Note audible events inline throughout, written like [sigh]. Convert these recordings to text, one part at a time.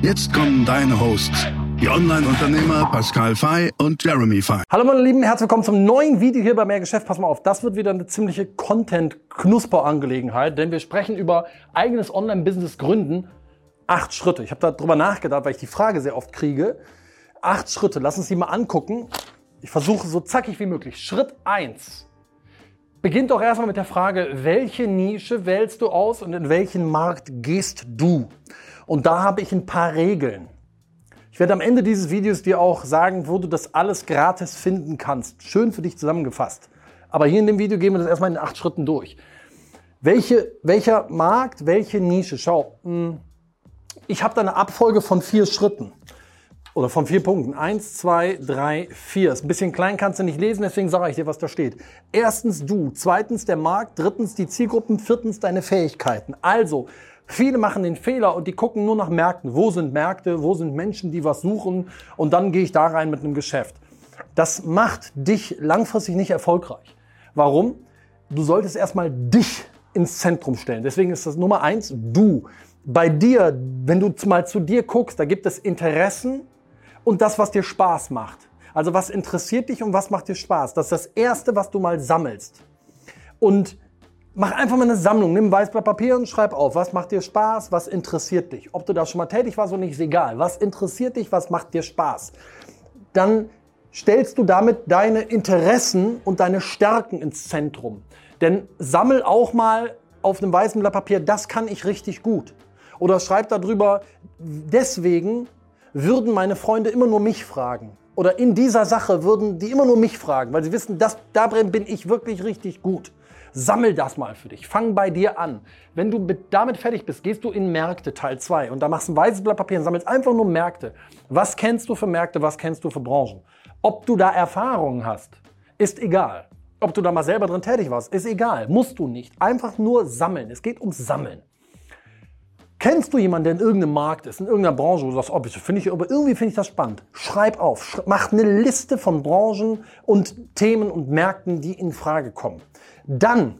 Jetzt kommen deine Hosts, die Online-Unternehmer Pascal Fay und Jeremy Fay. Hallo meine Lieben, herzlich willkommen zum neuen Video hier bei Mehr Geschäft. Pass mal auf, das wird wieder eine ziemliche Content-Knusper-Angelegenheit, denn wir sprechen über eigenes Online-Business gründen. Acht Schritte. Ich habe darüber nachgedacht, weil ich die Frage sehr oft kriege. Acht Schritte, lass uns die mal angucken. Ich versuche so zackig wie möglich. Schritt eins beginnt doch erstmal mit der Frage, welche Nische wählst du aus und in welchen Markt gehst du? Und da habe ich ein paar Regeln. Ich werde am Ende dieses Videos dir auch sagen, wo du das alles gratis finden kannst. Schön für dich zusammengefasst. Aber hier in dem Video gehen wir das erstmal in acht Schritten durch. Welche, welcher Markt, welche Nische? Schau, hm, ich habe da eine Abfolge von vier Schritten oder von vier Punkten. Eins, zwei, drei, vier. Ist ein bisschen klein, kannst du nicht lesen, deswegen sage ich dir, was da steht. Erstens du, zweitens der Markt, drittens die Zielgruppen, viertens deine Fähigkeiten. Also, Viele machen den Fehler und die gucken nur nach Märkten. Wo sind Märkte? Wo sind Menschen, die was suchen? Und dann gehe ich da rein mit einem Geschäft. Das macht dich langfristig nicht erfolgreich. Warum? Du solltest erstmal dich ins Zentrum stellen. Deswegen ist das Nummer eins, du. Bei dir, wenn du mal zu dir guckst, da gibt es Interessen und das, was dir Spaß macht. Also was interessiert dich und was macht dir Spaß? Das ist das Erste, was du mal sammelst. Und Mach einfach mal eine Sammlung, nimm ein Weißblatt Papier und schreib auf, was macht dir Spaß, was interessiert dich. Ob du da schon mal tätig warst oder nicht, ist egal. Was interessiert dich, was macht dir Spaß? Dann stellst du damit deine Interessen und deine Stärken ins Zentrum. Denn sammel auch mal auf einem weißen Blatt Papier, das kann ich richtig gut. Oder schreib darüber, deswegen würden meine Freunde immer nur mich fragen. Oder in dieser Sache würden die immer nur mich fragen, weil sie wissen, das, darin bin ich wirklich richtig gut. Sammel das mal für dich. Fang bei dir an. Wenn du damit fertig bist, gehst du in Märkte Teil 2 und da machst du ein weißes Blatt Papier und sammelst einfach nur Märkte. Was kennst du für Märkte, was kennst du für Branchen? Ob du da Erfahrungen hast, ist egal. Ob du da mal selber drin tätig warst, ist egal. Musst du nicht. Einfach nur sammeln. Es geht ums Sammeln. Kennst du jemanden, der in irgendeinem Markt ist, in irgendeiner Branche, wo du sagst, oh, finde ich, aber irgendwie finde ich das spannend. Schreib auf, mach eine Liste von Branchen und Themen und Märkten, die in Frage kommen. Dann,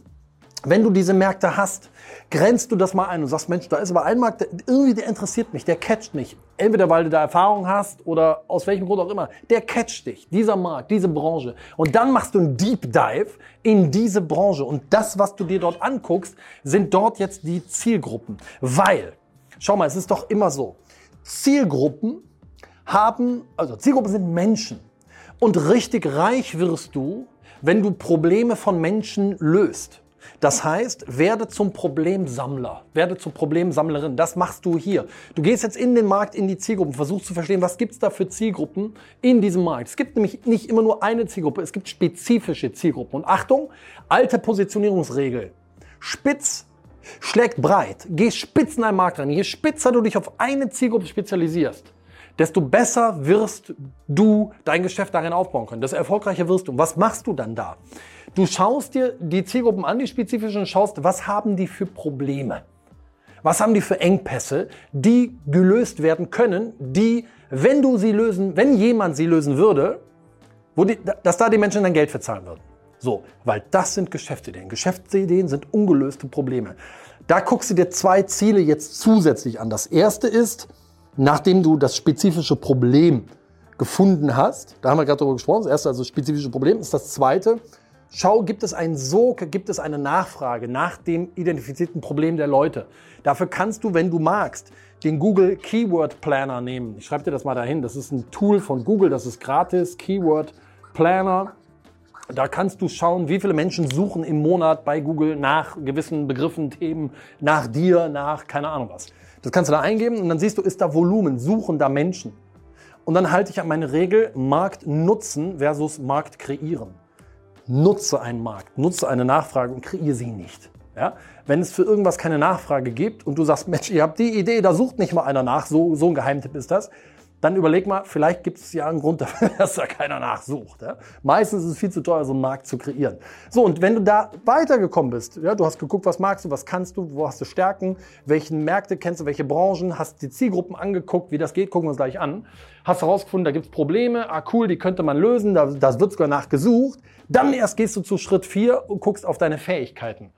wenn du diese Märkte hast, grenzt du das mal ein und sagst, Mensch, da ist aber ein Markt, der, irgendwie der interessiert mich, der catcht mich. Entweder weil du da Erfahrung hast oder aus welchem Grund auch immer. Der catcht dich, dieser Markt, diese Branche. Und dann machst du einen Deep Dive in diese Branche. Und das, was du dir dort anguckst, sind dort jetzt die Zielgruppen. Weil, schau mal, es ist doch immer so. Zielgruppen haben, also Zielgruppen sind Menschen. Und richtig reich wirst du, wenn du Probleme von Menschen löst. Das heißt, werde zum Problemsammler, werde zum Problemsammlerin. Das machst du hier. Du gehst jetzt in den Markt, in die Zielgruppen, versuchst zu verstehen, was gibt's da für Zielgruppen in diesem Markt. Es gibt nämlich nicht immer nur eine Zielgruppe, es gibt spezifische Zielgruppen. Und Achtung, alte Positionierungsregel. Spitz schlägt breit. Geh spitz in einen Markt rein. Je spitzer du dich auf eine Zielgruppe spezialisierst, desto besser wirst du dein Geschäft darin aufbauen können, desto erfolgreicher wirst du. Und was machst du dann da? Du schaust dir die Zielgruppen an, die spezifischen, und schaust, was haben die für Probleme? Was haben die für Engpässe, die gelöst werden können, die, wenn du sie lösen, wenn jemand sie lösen würde, die, dass da die Menschen dann Geld verzahlen würden. So, weil das sind Geschäftsideen. Geschäftsideen sind ungelöste Probleme. Da guckst du dir zwei Ziele jetzt zusätzlich an. Das erste ist, nachdem du das spezifische Problem gefunden hast, da haben wir gerade darüber gesprochen, das erste also das spezifische Problem, ist das zweite, schau, gibt es einen Sog, gibt es eine Nachfrage nach dem identifizierten Problem der Leute. Dafür kannst du, wenn du magst, den Google Keyword Planner nehmen. Ich schreibe dir das mal dahin. Das ist ein Tool von Google, das ist gratis, Keyword Planner. Da kannst du schauen, wie viele Menschen suchen im Monat bei Google nach gewissen Begriffen, Themen, nach dir, nach keine Ahnung was. Das kannst du da eingeben und dann siehst du, ist da Volumen, suchen da Menschen. Und dann halte ich an meine Regel Markt nutzen versus Markt kreieren. Nutze einen Markt, nutze eine Nachfrage und kreiere sie nicht. Ja? Wenn es für irgendwas keine Nachfrage gibt und du sagst, Mensch, ihr habt die Idee, da sucht nicht mal einer nach, so, so ein Geheimtipp ist das, dann überleg mal, vielleicht gibt es ja einen Grund dafür, [laughs] dass da keiner nachsucht. Ja? Meistens ist es viel zu teuer, so einen Markt zu kreieren. So, und wenn du da weitergekommen bist, ja, du hast geguckt, was magst du, was kannst du, wo hast du Stärken, welchen Märkte kennst du, welche Branchen, hast die Zielgruppen angeguckt, wie das geht, gucken wir uns gleich an. Hast herausgefunden, da gibt es Probleme, ah cool, die könnte man lösen, da, das wird sogar nachgesucht. Dann erst gehst du zu Schritt 4 und guckst auf deine Fähigkeiten.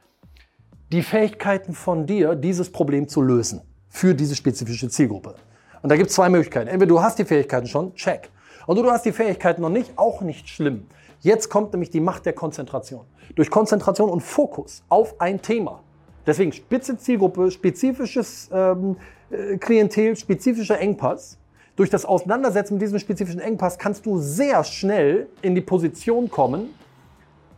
Die Fähigkeiten von dir, dieses Problem zu lösen für diese spezifische Zielgruppe. Und da gibt es zwei Möglichkeiten. Entweder du hast die Fähigkeiten schon, check. Oder du hast die Fähigkeiten noch nicht, auch nicht schlimm. Jetzt kommt nämlich die Macht der Konzentration. Durch Konzentration und Fokus auf ein Thema. Deswegen spitze Zielgruppe, spezifisches ähm, äh, Klientel, spezifischer Engpass. Durch das Auseinandersetzen mit diesem spezifischen Engpass kannst du sehr schnell in die Position kommen,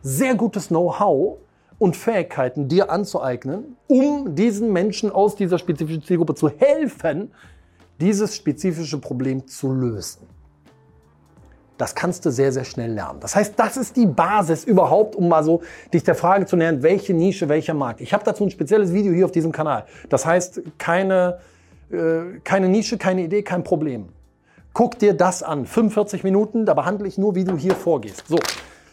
sehr gutes Know-how und Fähigkeiten dir anzueignen, um diesen Menschen aus dieser spezifischen Zielgruppe zu helfen, dieses spezifische Problem zu lösen. Das kannst du sehr, sehr schnell lernen. Das heißt, das ist die Basis überhaupt, um mal so dich der Frage zu nähern, welche Nische, welcher Markt. Ich habe dazu ein spezielles Video hier auf diesem Kanal. Das heißt, keine, äh, keine Nische, keine Idee, kein Problem. Guck dir das an. 45 Minuten, da behandle ich nur, wie du hier vorgehst. So.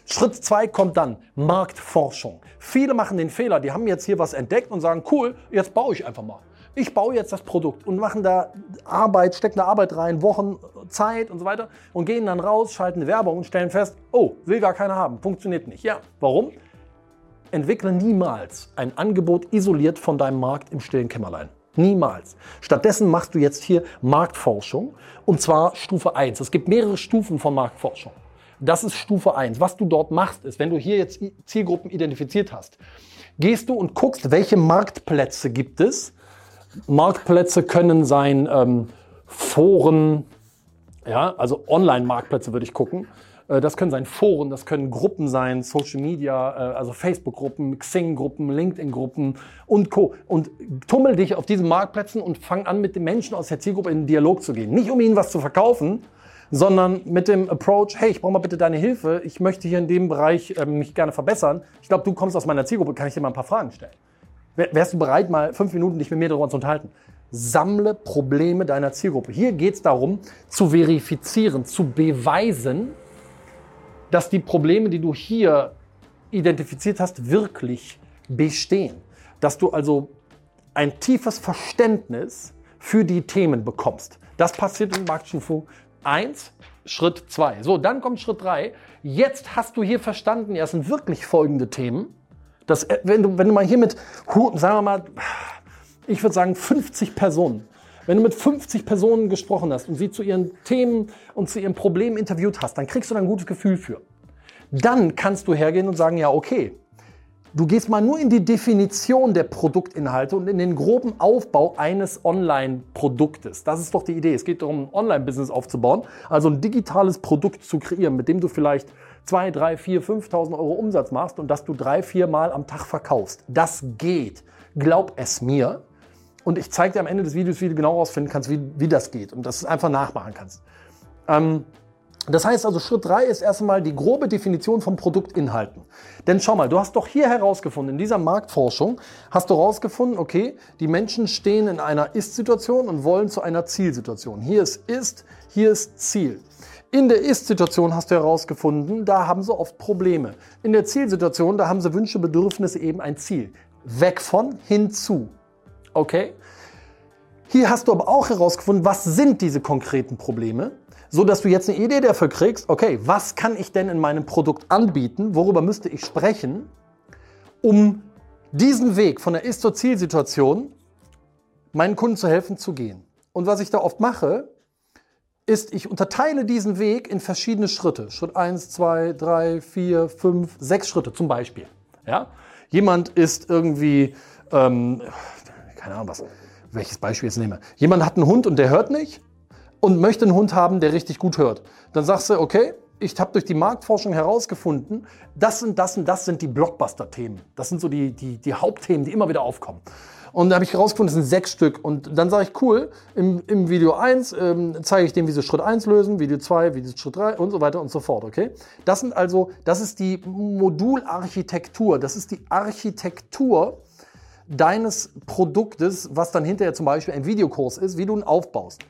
Schritt zwei kommt dann Marktforschung. Viele machen den Fehler, die haben jetzt hier was entdeckt und sagen, cool, jetzt baue ich einfach mal ich baue jetzt das Produkt und machen da Arbeit, stecken da Arbeit rein, Wochen, Zeit und so weiter und gehen dann raus, schalten eine Werbung und stellen fest, oh, will gar keiner haben, funktioniert nicht. Ja, warum? Entwickle niemals ein Angebot isoliert von deinem Markt im stillen Kämmerlein. Niemals. Stattdessen machst du jetzt hier Marktforschung und zwar Stufe 1. Es gibt mehrere Stufen von Marktforschung. Das ist Stufe 1. Was du dort machst, ist, wenn du hier jetzt Zielgruppen identifiziert hast, gehst du und guckst, welche Marktplätze gibt es, Marktplätze können sein ähm, Foren, ja, also Online-Marktplätze würde ich gucken. Äh, das können sein Foren, das können Gruppen sein, Social Media, äh, also Facebook-Gruppen, Xing-Gruppen, LinkedIn-Gruppen und Co. Und tummel dich auf diesen Marktplätzen und fang an, mit den Menschen aus der Zielgruppe in den Dialog zu gehen. Nicht um ihnen was zu verkaufen, sondern mit dem Approach, hey, ich brauche mal bitte deine Hilfe, ich möchte hier in dem Bereich äh, mich gerne verbessern. Ich glaube, du kommst aus meiner Zielgruppe, kann ich dir mal ein paar Fragen stellen? Wärst du bereit, mal fünf Minuten dich mit mir darüber zu unterhalten? Sammle Probleme deiner Zielgruppe. Hier geht es darum, zu verifizieren, zu beweisen, dass die Probleme, die du hier identifiziert hast, wirklich bestehen. Dass du also ein tiefes Verständnis für die Themen bekommst. Das passiert in Marktstufe 1, Schritt 2. So, dann kommt Schritt 3. Jetzt hast du hier verstanden, ja, es sind wirklich folgende Themen. Das, äh, wenn, du, wenn du mal hier mit, sagen wir mal, ich würde sagen 50 Personen, wenn du mit 50 Personen gesprochen hast und sie zu ihren Themen und zu ihren Problemen interviewt hast, dann kriegst du da ein gutes Gefühl für. Dann kannst du hergehen und sagen, ja, okay, du gehst mal nur in die Definition der Produktinhalte und in den groben Aufbau eines Online-Produktes. Das ist doch die Idee. Es geht darum, ein Online-Business aufzubauen, also ein digitales Produkt zu kreieren, mit dem du vielleicht 2, 3, 4, 5.000 Euro Umsatz machst und dass du drei, vier Mal am Tag verkaufst. Das geht. Glaub es mir. Und ich zeige dir am Ende des Videos, wie du genau herausfinden kannst, wie, wie das geht und dass du es einfach nachmachen kannst. Ähm, das heißt also, Schritt 3 ist erstmal die grobe Definition von Produktinhalten. Denn schau mal, du hast doch hier herausgefunden, in dieser Marktforschung hast du herausgefunden, okay, die Menschen stehen in einer Ist-Situation und wollen zu einer Zielsituation. Hier ist Ist, hier ist Ziel. In der Ist-Situation hast du herausgefunden, da haben sie oft Probleme. In der Zielsituation, da haben sie Wünsche, Bedürfnisse, eben ein Ziel. Weg von, hinzu. Okay? Hier hast du aber auch herausgefunden, was sind diese konkreten Probleme, so dass du jetzt eine Idee dafür kriegst, okay, was kann ich denn in meinem Produkt anbieten, worüber müsste ich sprechen, um diesen Weg von der Ist- zur Zielsituation meinen Kunden zu helfen zu gehen. Und was ich da oft mache, ist, ich unterteile diesen Weg in verschiedene Schritte. Schritt 1, 2, 3, 4, 5, 6 Schritte zum Beispiel. Ja? Jemand ist irgendwie, ähm, keine Ahnung was, welches Beispiel jetzt nehme. Jemand hat einen Hund und der hört nicht und möchte einen Hund haben, der richtig gut hört. Dann sagst du, okay, ich habe durch die Marktforschung herausgefunden, das und das und das sind die Blockbuster-Themen. Das sind so die, die, die Hauptthemen, die immer wieder aufkommen. Und da habe ich herausgefunden, das sind sechs Stück. Und dann sage ich, cool, im, im Video 1 ähm, zeige ich dem, wie sie Schritt 1 lösen, Video 2, wie sie Schritt 3 und so weiter und so fort, okay? Das sind also, das ist die Modularchitektur, das ist die Architektur deines Produktes, was dann hinterher zum Beispiel ein Videokurs ist, wie du ihn aufbaust.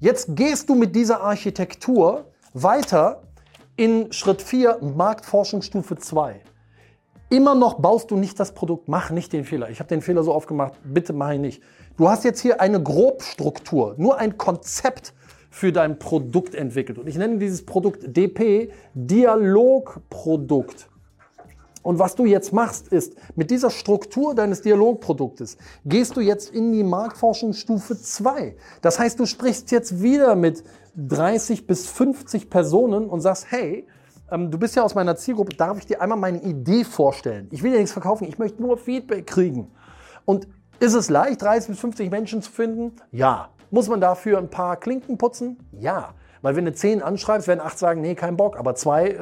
Jetzt gehst du mit dieser Architektur weiter in Schritt 4, Marktforschungsstufe 2. Immer noch baust du nicht das Produkt. Mach nicht den Fehler. Ich habe den Fehler so oft gemacht. Bitte mach ihn nicht. Du hast jetzt hier eine Grobstruktur, nur ein Konzept für dein Produkt entwickelt. Und ich nenne dieses Produkt DP Dialogprodukt. Und was du jetzt machst, ist, mit dieser Struktur deines Dialogproduktes gehst du jetzt in die Marktforschungsstufe 2. Das heißt, du sprichst jetzt wieder mit 30 bis 50 Personen und sagst, hey, ähm, du bist ja aus meiner Zielgruppe, darf ich dir einmal meine Idee vorstellen? Ich will dir nichts verkaufen, ich möchte nur Feedback kriegen. Und ist es leicht, 30 bis 50 Menschen zu finden? Ja. Muss man dafür ein paar Klinken putzen? Ja. Weil wenn du zehn anschreibst, werden acht sagen, nee, kein Bock, aber zwei äh,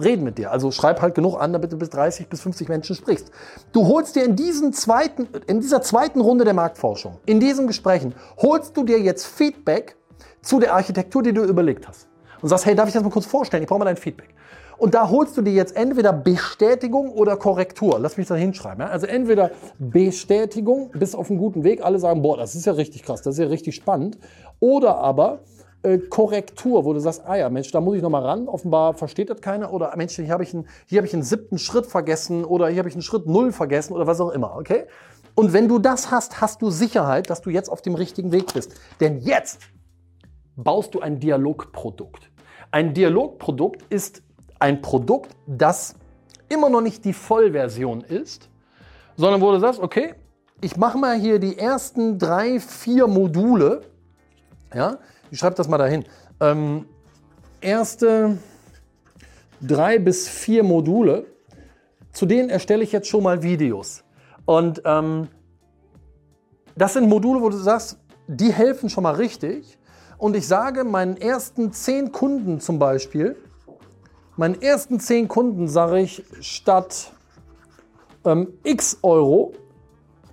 reden mit dir. Also schreib halt genug an, damit du bis 30 bis 50 Menschen sprichst. Du holst dir in, diesen zweiten, in dieser zweiten Runde der Marktforschung, in diesen Gesprächen, holst du dir jetzt Feedback zu der Architektur, die du überlegt hast. Und sagst, hey, darf ich das mal kurz vorstellen? Ich brauche mal dein Feedback. Und da holst du dir jetzt entweder Bestätigung oder Korrektur. Lass mich das hinschreiben. Ja? Also entweder Bestätigung, bist auf einem guten Weg, alle sagen, boah, das ist ja richtig krass, das ist ja richtig spannend. Oder aber äh, Korrektur, wo du sagst, ah ja, Mensch, da muss ich nochmal ran, offenbar versteht das keiner oder Mensch, hier habe ich, einen, hab ich einen siebten Schritt vergessen oder hier habe ich einen Schritt null vergessen oder was auch immer, okay? Und wenn du das hast, hast du Sicherheit, dass du jetzt auf dem richtigen Weg bist. Denn jetzt baust du ein Dialogprodukt. Ein Dialogprodukt ist ein Produkt, das immer noch nicht die Vollversion ist, sondern wo du sagst, okay, ich mache mal hier die ersten drei, vier Module, ja, ich schreibe das mal dahin. Ähm, erste drei bis vier Module, zu denen erstelle ich jetzt schon mal Videos. Und ähm, das sind Module, wo du sagst, die helfen schon mal richtig. Und ich sage meinen ersten zehn Kunden zum Beispiel, meinen ersten zehn Kunden sage ich statt ähm, x Euro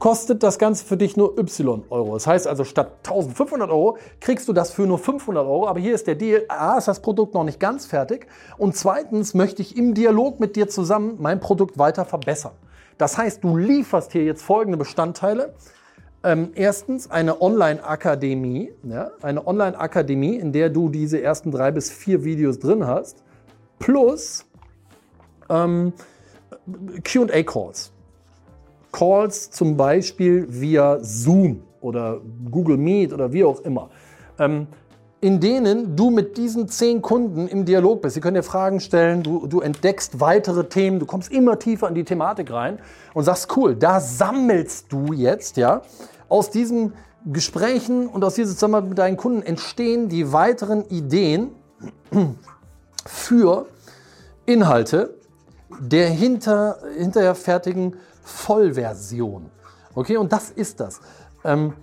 kostet das Ganze für dich nur Y Euro. Das heißt also, statt 1500 Euro kriegst du das für nur 500 Euro. Aber hier ist der Deal. A, ist das Produkt noch nicht ganz fertig. Und zweitens möchte ich im Dialog mit dir zusammen mein Produkt weiter verbessern. Das heißt, du lieferst hier jetzt folgende Bestandteile. Ähm, erstens eine Online-Akademie, ja, eine Online-Akademie, in der du diese ersten drei bis vier Videos drin hast, plus ähm, QA-Calls. Calls zum Beispiel via Zoom oder Google Meet oder wie auch immer, ähm, in denen du mit diesen zehn Kunden im Dialog bist. Sie können dir Fragen stellen, du, du entdeckst weitere Themen, du kommst immer tiefer in die Thematik rein und sagst, cool, da sammelst du jetzt, ja, aus diesen Gesprächen und aus dieser Zusammenarbeit mit deinen Kunden entstehen die weiteren Ideen [clears throat] für Inhalte der hinter, hinterher fertigen Vollversion. Okay, und das ist das. Ähm,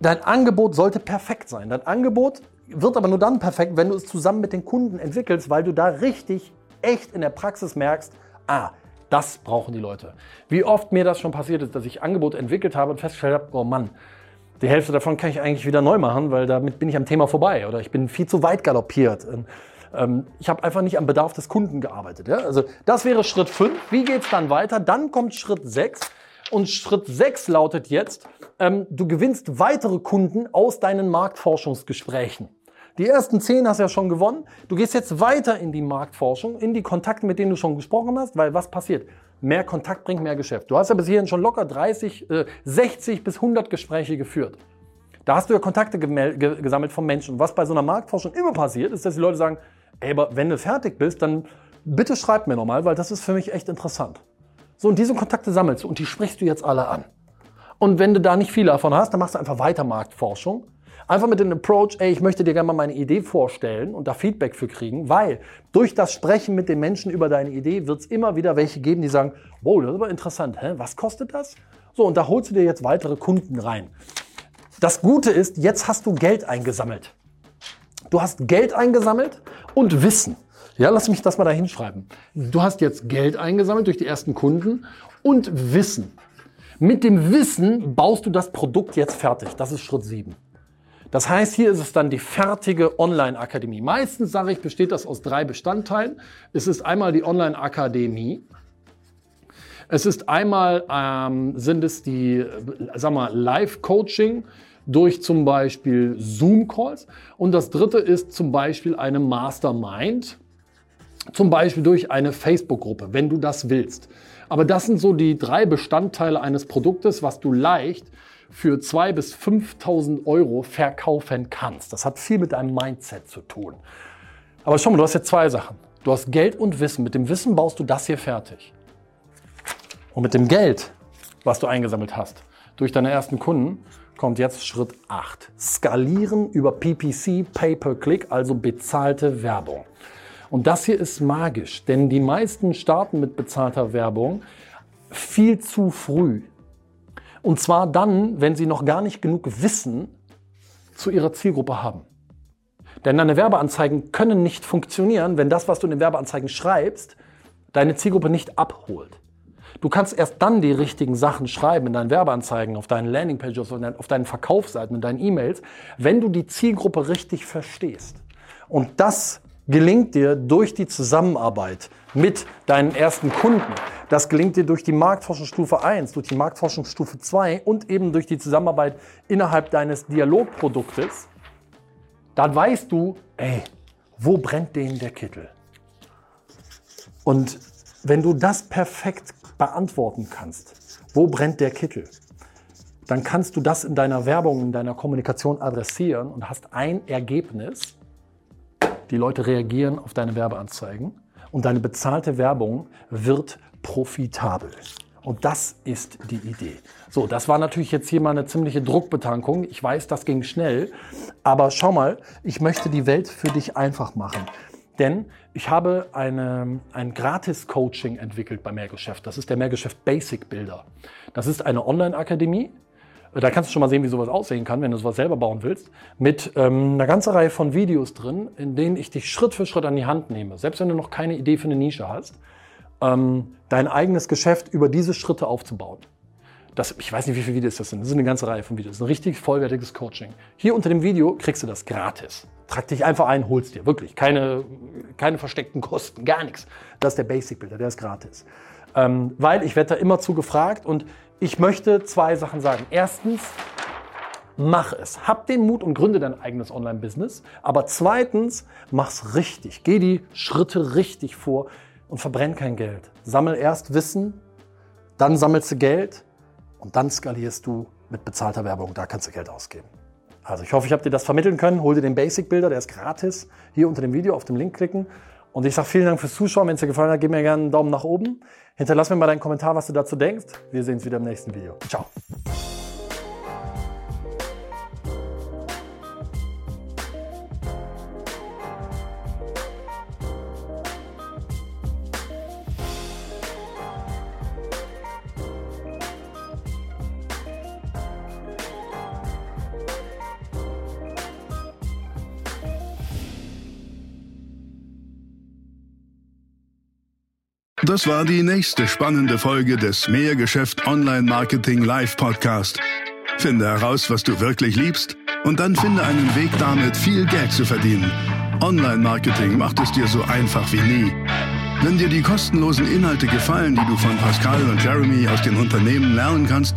dein Angebot sollte perfekt sein. Dein Angebot wird aber nur dann perfekt, wenn du es zusammen mit den Kunden entwickelst, weil du da richtig, echt in der Praxis merkst, ah, das brauchen die Leute. Wie oft mir das schon passiert ist, dass ich Angebot entwickelt habe und festgestellt habe, oh Mann, die Hälfte davon kann ich eigentlich wieder neu machen, weil damit bin ich am Thema vorbei oder ich bin viel zu weit galoppiert. Ähm, ich habe einfach nicht am Bedarf des Kunden gearbeitet. Ja? Also das wäre Schritt 5. Wie geht es dann weiter? Dann kommt Schritt 6. Und Schritt 6 lautet jetzt, ähm, du gewinnst weitere Kunden aus deinen Marktforschungsgesprächen. Die ersten 10 hast du ja schon gewonnen. Du gehst jetzt weiter in die Marktforschung, in die Kontakte, mit denen du schon gesprochen hast, weil was passiert? Mehr Kontakt bringt mehr Geschäft. Du hast ja bis hierhin schon locker 30, äh, 60 bis 100 Gespräche geführt. Da hast du ja Kontakte gesammelt von Menschen. Was bei so einer Marktforschung immer passiert, ist, dass die Leute sagen, ey, aber wenn du fertig bist, dann bitte schreib mir nochmal, weil das ist für mich echt interessant. So, und diese Kontakte sammelst du und die sprichst du jetzt alle an. Und wenn du da nicht viele davon hast, dann machst du einfach weiter Marktforschung. Einfach mit dem Approach, ey, ich möchte dir gerne mal meine Idee vorstellen und da Feedback für kriegen, weil durch das Sprechen mit den Menschen über deine Idee wird es immer wieder welche geben, die sagen, wow, das ist aber interessant, hä? was kostet das? So, und da holst du dir jetzt weitere Kunden rein. Das Gute ist, jetzt hast du Geld eingesammelt. Du hast Geld eingesammelt und Wissen. Ja, lass mich das mal da hinschreiben. Du hast jetzt Geld eingesammelt durch die ersten Kunden und Wissen. Mit dem Wissen baust du das Produkt jetzt fertig. Das ist Schritt 7. Das heißt, hier ist es dann die fertige Online-Akademie. Meistens sage ich, besteht das aus drei Bestandteilen. Es ist einmal die Online-Akademie. Es ist einmal, ähm, sind es die, sag mal, Live-Coaching durch zum Beispiel Zoom-Calls. Und das dritte ist zum Beispiel eine Mastermind, zum Beispiel durch eine Facebook-Gruppe, wenn du das willst. Aber das sind so die drei Bestandteile eines Produktes, was du leicht für 2.000 bis 5.000 Euro verkaufen kannst. Das hat viel mit deinem Mindset zu tun. Aber schau mal, du hast jetzt zwei Sachen. Du hast Geld und Wissen. Mit dem Wissen baust du das hier fertig. Und mit dem Geld, was du eingesammelt hast, durch deine ersten Kunden, kommt jetzt Schritt 8. Skalieren über PPC, Pay-per-Click, also bezahlte Werbung. Und das hier ist magisch, denn die meisten starten mit bezahlter Werbung viel zu früh. Und zwar dann, wenn sie noch gar nicht genug Wissen zu ihrer Zielgruppe haben. Denn deine Werbeanzeigen können nicht funktionieren, wenn das, was du in den Werbeanzeigen schreibst, deine Zielgruppe nicht abholt. Du kannst erst dann die richtigen Sachen schreiben in deinen Werbeanzeigen, auf deinen Landingpages, auf deinen Verkaufsseiten, in deinen E-Mails, wenn du die Zielgruppe richtig verstehst. Und das gelingt dir durch die Zusammenarbeit mit deinen ersten Kunden. Das gelingt dir durch die Marktforschungsstufe 1, durch die Marktforschungsstufe 2 und eben durch die Zusammenarbeit innerhalb deines Dialogproduktes. Dann weißt du, ey, wo brennt denen der Kittel? Und wenn du das perfekt beantworten kannst, wo brennt der Kittel, dann kannst du das in deiner Werbung, in deiner Kommunikation adressieren und hast ein Ergebnis. Die Leute reagieren auf deine Werbeanzeigen und deine bezahlte Werbung wird profitabel. Und das ist die Idee. So, das war natürlich jetzt hier mal eine ziemliche Druckbetankung. Ich weiß, das ging schnell. Aber schau mal, ich möchte die Welt für dich einfach machen. Denn ich habe eine, ein Gratis-Coaching entwickelt bei Mehrgeschäft. Das ist der Mehrgeschäft Basic Builder. Das ist eine Online-Akademie. Da kannst du schon mal sehen, wie sowas aussehen kann, wenn du sowas selber bauen willst. Mit ähm, einer ganzen Reihe von Videos drin, in denen ich dich Schritt für Schritt an die Hand nehme. Selbst wenn du noch keine Idee für eine Nische hast, ähm, dein eigenes Geschäft über diese Schritte aufzubauen. Das, ich weiß nicht, wie viele Videos das sind. Das ist eine ganze Reihe von Videos. Das ist ein richtig vollwertiges Coaching. Hier unter dem Video kriegst du das gratis. Trag dich einfach ein, holst dir. Wirklich. Keine, keine versteckten Kosten, gar nichts. Das ist der Basic Builder, der ist gratis. Ähm, weil ich werde da immer zu gefragt und ich möchte zwei Sachen sagen. Erstens, mach es. Hab den Mut und gründe dein eigenes Online-Business. Aber zweitens, mach's richtig. Geh die Schritte richtig vor und verbrenn kein Geld. Sammel erst Wissen, dann sammelst du Geld und dann skalierst du mit bezahlter Werbung. Da kannst du Geld ausgeben. Also ich hoffe, ich habe dir das vermitteln können. Hol dir den Basic Builder, der ist gratis. Hier unter dem Video auf den Link klicken. Und ich sage vielen Dank fürs Zuschauen. Wenn es dir gefallen hat, gib mir gerne einen Daumen nach oben. Hinterlass mir mal deinen Kommentar, was du dazu denkst. Wir sehen uns wieder im nächsten Video. Ciao. Das war die nächste spannende Folge des Mehrgeschäft Online Marketing Live Podcast. Finde heraus, was du wirklich liebst und dann finde einen Weg damit, viel Geld zu verdienen. Online Marketing macht es dir so einfach wie nie. Wenn dir die kostenlosen Inhalte gefallen, die du von Pascal und Jeremy aus den Unternehmen lernen kannst,